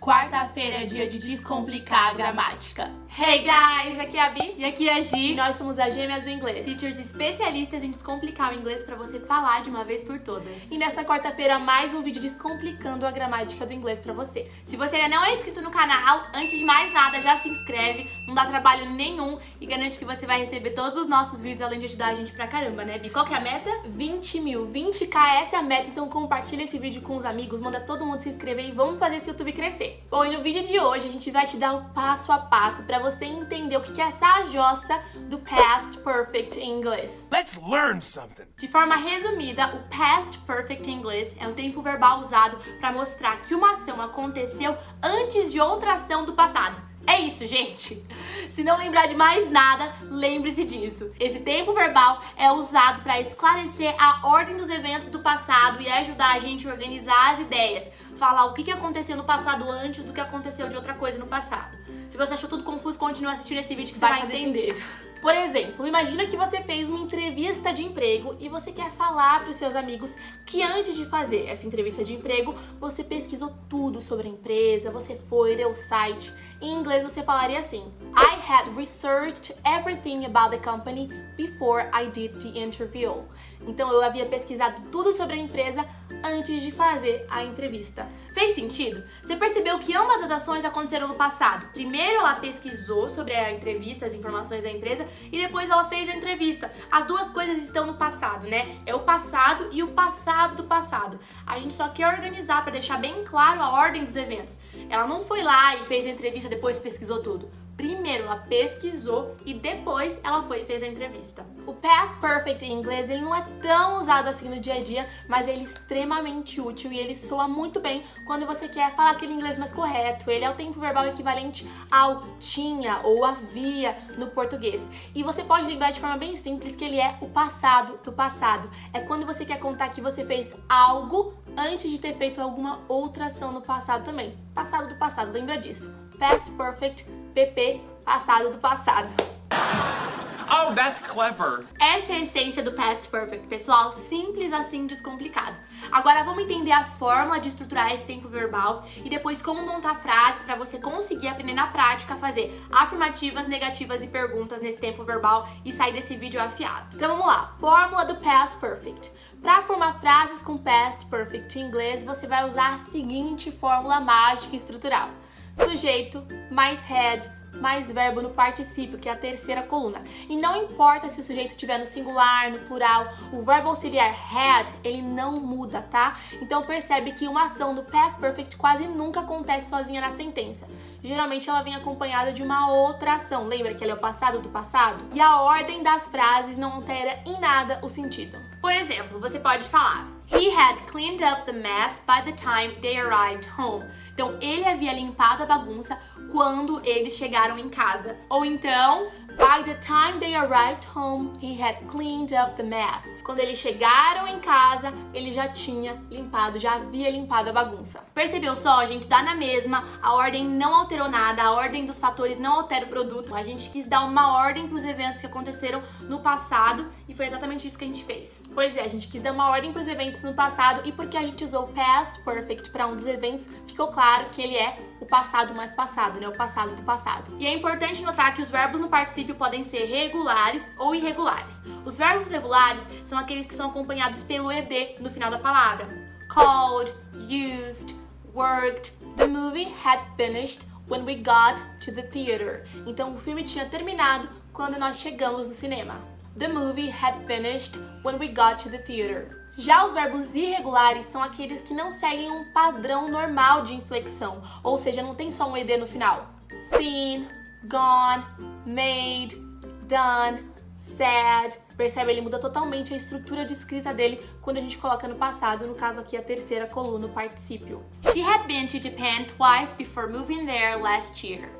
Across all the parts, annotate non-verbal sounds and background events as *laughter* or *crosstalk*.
Quarta-feira é dia de descomplicar a gramática. Hey guys, aqui é a Bi e aqui é a Gi. E nós somos as gêmeas do inglês. Teachers especialistas em descomplicar o inglês para você falar de uma vez por todas. E nessa quarta-feira mais um vídeo descomplicando a gramática do inglês para você. Se você ainda não é inscrito no canal, antes de mais nada já se inscreve, não dá trabalho nenhum e garante que você vai receber todos os nossos vídeos além de ajudar a gente pra caramba, né, Bi? Qual que é a meta? 20 mil, 20k, essa é a meta, então compartilha esse vídeo com os amigos, manda todo mundo se inscrever e vamos fazer esse YouTube crescer. Bom, e no vídeo de hoje a gente vai te dar o passo a passo para você entender o que é essa jossa do past perfect em inglês. Let's learn something. De forma resumida, o past perfect em inglês é o tempo verbal usado para mostrar que uma ação aconteceu antes de outra ação do passado. É isso, gente. Se não lembrar de mais nada, lembre-se disso. Esse tempo verbal é usado para esclarecer a ordem dos eventos do passado e ajudar a gente a organizar as ideias falar o que aconteceu no passado antes do que aconteceu de outra coisa no passado. Se você achou tudo confuso, continue assistindo esse vídeo que você vai, vai entender. Sentido. Por exemplo, imagina que você fez uma entrevista de emprego e você quer falar para os seus amigos que antes de fazer essa entrevista de emprego, você pesquisou tudo sobre a empresa, você foi, deu o site. Em inglês você falaria assim: I had researched everything about the company before I did the interview. Então eu havia pesquisado tudo sobre a empresa antes de fazer a entrevista. Fez sentido? Você percebeu que ambas as ações aconteceram no passado. Primeiro ela pesquisou sobre a entrevista, as informações da empresa, e depois ela fez a entrevista. As duas coisas estão no passado, né? É o passado e o passado do passado. A gente só quer organizar para deixar bem claro a ordem dos eventos. Ela não foi lá e fez a entrevista, depois pesquisou tudo. Primeiro ela pesquisou e depois ela foi e fez a entrevista. O past perfect em inglês ele não é tão usado assim no dia a dia, mas ele é extremamente útil e ele soa muito bem quando você quer falar aquele inglês mais correto. Ele é o tempo verbal equivalente ao tinha ou havia no português. E você pode lembrar de forma bem simples que ele é o passado do passado. É quando você quer contar que você fez algo antes de ter feito alguma outra ação no passado também. Passado do passado, lembra disso. Past Perfect, PP, passado do passado. Oh, that's clever. Essa é a essência do Past Perfect, pessoal. Simples assim, descomplicado. Agora vamos entender a fórmula de estruturar esse tempo verbal e depois como montar frases para você conseguir aprender na prática a fazer afirmativas, negativas e perguntas nesse tempo verbal e sair desse vídeo afiado. Então vamos lá. Fórmula do Past Perfect. Para formar frases com past perfect em inglês, você vai usar a seguinte fórmula mágica estrutural: sujeito mais head mais verbo no particípio, que é a terceira coluna. E não importa se o sujeito estiver no singular, no plural, o verbo auxiliar had, ele não muda, tá? Então percebe que uma ação no past perfect quase nunca acontece sozinha na sentença. Geralmente ela vem acompanhada de uma outra ação. Lembra que ela é o passado do passado? E a ordem das frases não altera em nada o sentido. Por exemplo, você pode falar He had cleaned up the mess by the time they arrived home. Então, ele havia limpado a bagunça quando eles chegaram em casa. Ou então, by the time they arrived home, he had cleaned up the mess. Quando eles chegaram em casa, ele já tinha limpado, já havia limpado a bagunça. Percebeu só, gente? Dá na mesma, a ordem não alterou nada, a ordem dos fatores não altera o produto. A gente quis dar uma ordem para os eventos que aconteceram no passado e foi exatamente isso que a gente fez. Pois é, a gente quis dar uma ordem para os eventos no passado e porque a gente usou past perfect para um dos eventos, ficou claro que ele é o passado mais passado, né? O passado do passado. E é importante notar que os verbos no particípio podem ser regulares ou irregulares. Os verbos regulares são aqueles que são acompanhados pelo ed no final da palavra. Called, used, worked. The movie had finished when we got to the theater. Então o filme tinha terminado quando nós chegamos no cinema. The movie had finished when we got to the theater. Já os verbos irregulares são aqueles que não seguem um padrão normal de inflexão, ou seja, não tem só um ed no final. Seen, gone, made, done, said. Percebe? Ele muda totalmente a estrutura de escrita dele quando a gente coloca no passado, no caso aqui a terceira coluna, o particípio. She had been to Japan twice before moving there last year.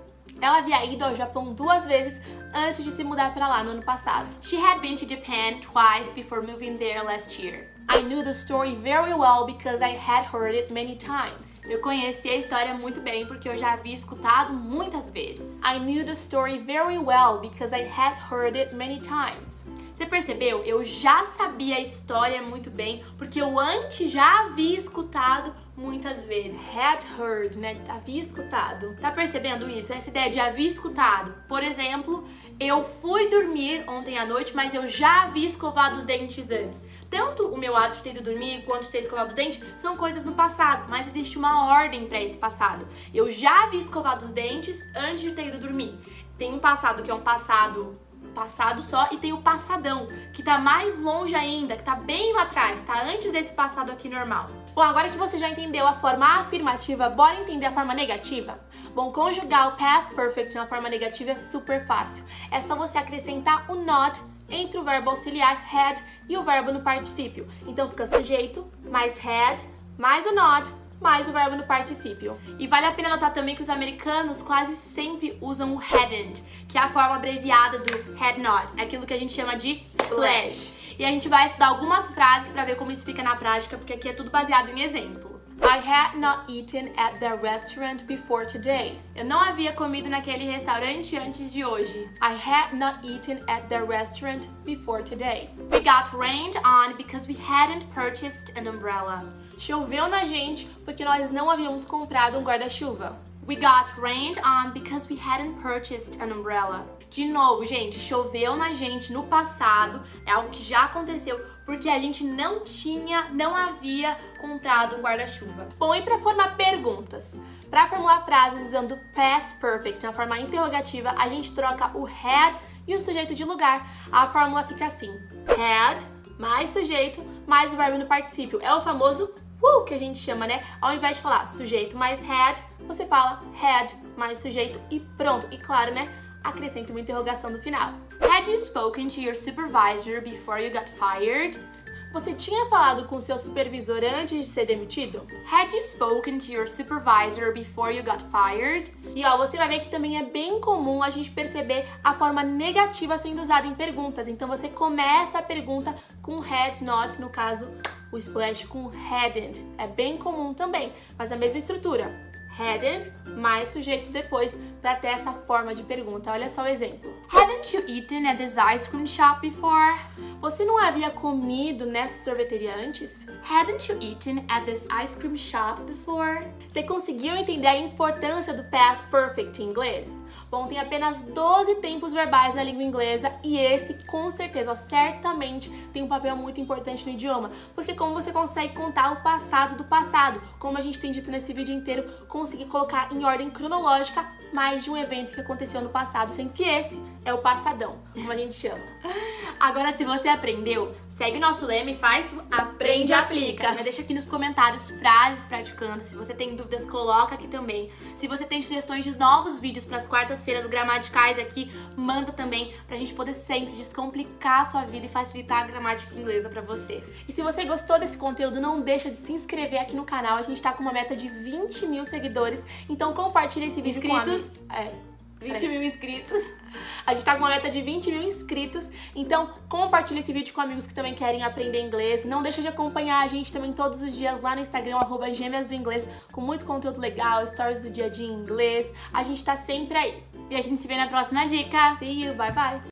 Ela havia ido ao Japão duas vezes antes de se mudar para lá no ano passado. She had been to Japan twice before moving there last year. I knew the story very well because I had heard it many times. Eu conheci a história muito bem porque eu já havia escutado muitas vezes. I knew the story very well because I had heard it many times. Você percebeu? Eu já sabia a história muito bem, porque eu antes já havia escutado muitas vezes. Had heard, né? Havia escutado. Tá percebendo isso? Essa ideia de havia escutado. Por exemplo, eu fui dormir ontem à noite, mas eu já havia escovado os dentes antes. Tanto o meu ato de ter ido dormir quanto de ter escovado os dentes são coisas no passado, mas existe uma ordem para esse passado. Eu já havia escovado os dentes antes de ter ido dormir. Tem um passado que é um passado passado só e tem o passadão, que tá mais longe ainda, que tá bem lá atrás, tá antes desse passado aqui normal. Bom, agora que você já entendeu a forma afirmativa, bora entender a forma negativa? Bom, conjugar o past perfect na forma negativa é super fácil. É só você acrescentar o not entre o verbo auxiliar had e o verbo no particípio. Então fica sujeito mais had mais o not mais o verbo no particípio. E vale a pena notar também que os americanos quase sempre usam o hadn't, que é a forma abreviada do had not, é aquilo que a gente chama de slash. E a gente vai estudar algumas frases para ver como isso fica na prática, porque aqui é tudo baseado em exemplo. I had not eaten at the restaurant before today. Eu não havia comido naquele restaurante antes de hoje. I had not eaten at the restaurant before today. We got rained on because we hadn't purchased an umbrella. Choveu na gente porque nós não havíamos comprado um guarda-chuva. We got rained on because we hadn't purchased an umbrella. De novo, gente, choveu na gente no passado, é algo que já aconteceu porque a gente não tinha, não havia comprado um guarda-chuva. Bom, e para formar perguntas? Para formular frases usando past perfect na forma interrogativa, a gente troca o had e o sujeito de lugar. A fórmula fica assim: had mais sujeito mais o verbo no particípio. É o famoso uh, que a gente chama, né? Ao invés de falar sujeito mais had, você fala had mais sujeito e pronto. E claro, né? Acrescenta uma interrogação no final. Had you spoken to your supervisor before you got fired? Você tinha falado com seu supervisor antes de ser demitido? Had you spoken to your supervisor before you got fired? E ó, você vai ver que também é bem comum a gente perceber a forma negativa sendo usada em perguntas. Então você começa a pergunta com had not, no caso, o splash com hadn't. É bem comum também, mas a mesma estrutura hadn't mais sujeito depois para ter essa forma de pergunta. Olha só o exemplo. Hadn't you eaten at this ice cream shop before? Você não havia comido nessa sorveteria antes? Hadn't you eaten at this ice cream shop before? Você conseguiu entender a importância do past perfect em inglês? Bom, tem apenas 12 tempos verbais na língua inglesa e esse, com certeza, certamente tem um papel muito importante no idioma, porque como você consegue contar o passado do passado, como a gente tem dito nesse vídeo inteiro, conseguir colocar em ordem cronológica mais de um evento que aconteceu no passado, sendo que esse é o passadão, como a gente chama. *laughs* Agora, se você aprendeu, segue nosso lema e faz aprende e aplica. Já deixa aqui nos comentários frases praticando. Se você tem dúvidas, coloca aqui também. Se você tem sugestões de novos vídeos para as quartas-feiras gramaticais aqui, manda também pra gente poder sempre descomplicar a sua vida e facilitar a gramática inglesa para você. E se você gostou desse conteúdo, não deixa de se inscrever aqui no canal. A gente tá com uma meta de 20 mil seguidores, então compartilha esse vídeo Inscritos. com amigos. É. 20 mil inscritos. *laughs* A gente tá com uma meta de 20 mil inscritos, então compartilha esse vídeo com amigos que também querem aprender inglês. Não deixa de acompanhar a gente também todos os dias lá no Instagram, arroba gêmeas do inglês, com muito conteúdo legal, stories do dia a dia em inglês. A gente tá sempre aí. E a gente se vê na próxima dica. See you, bye bye!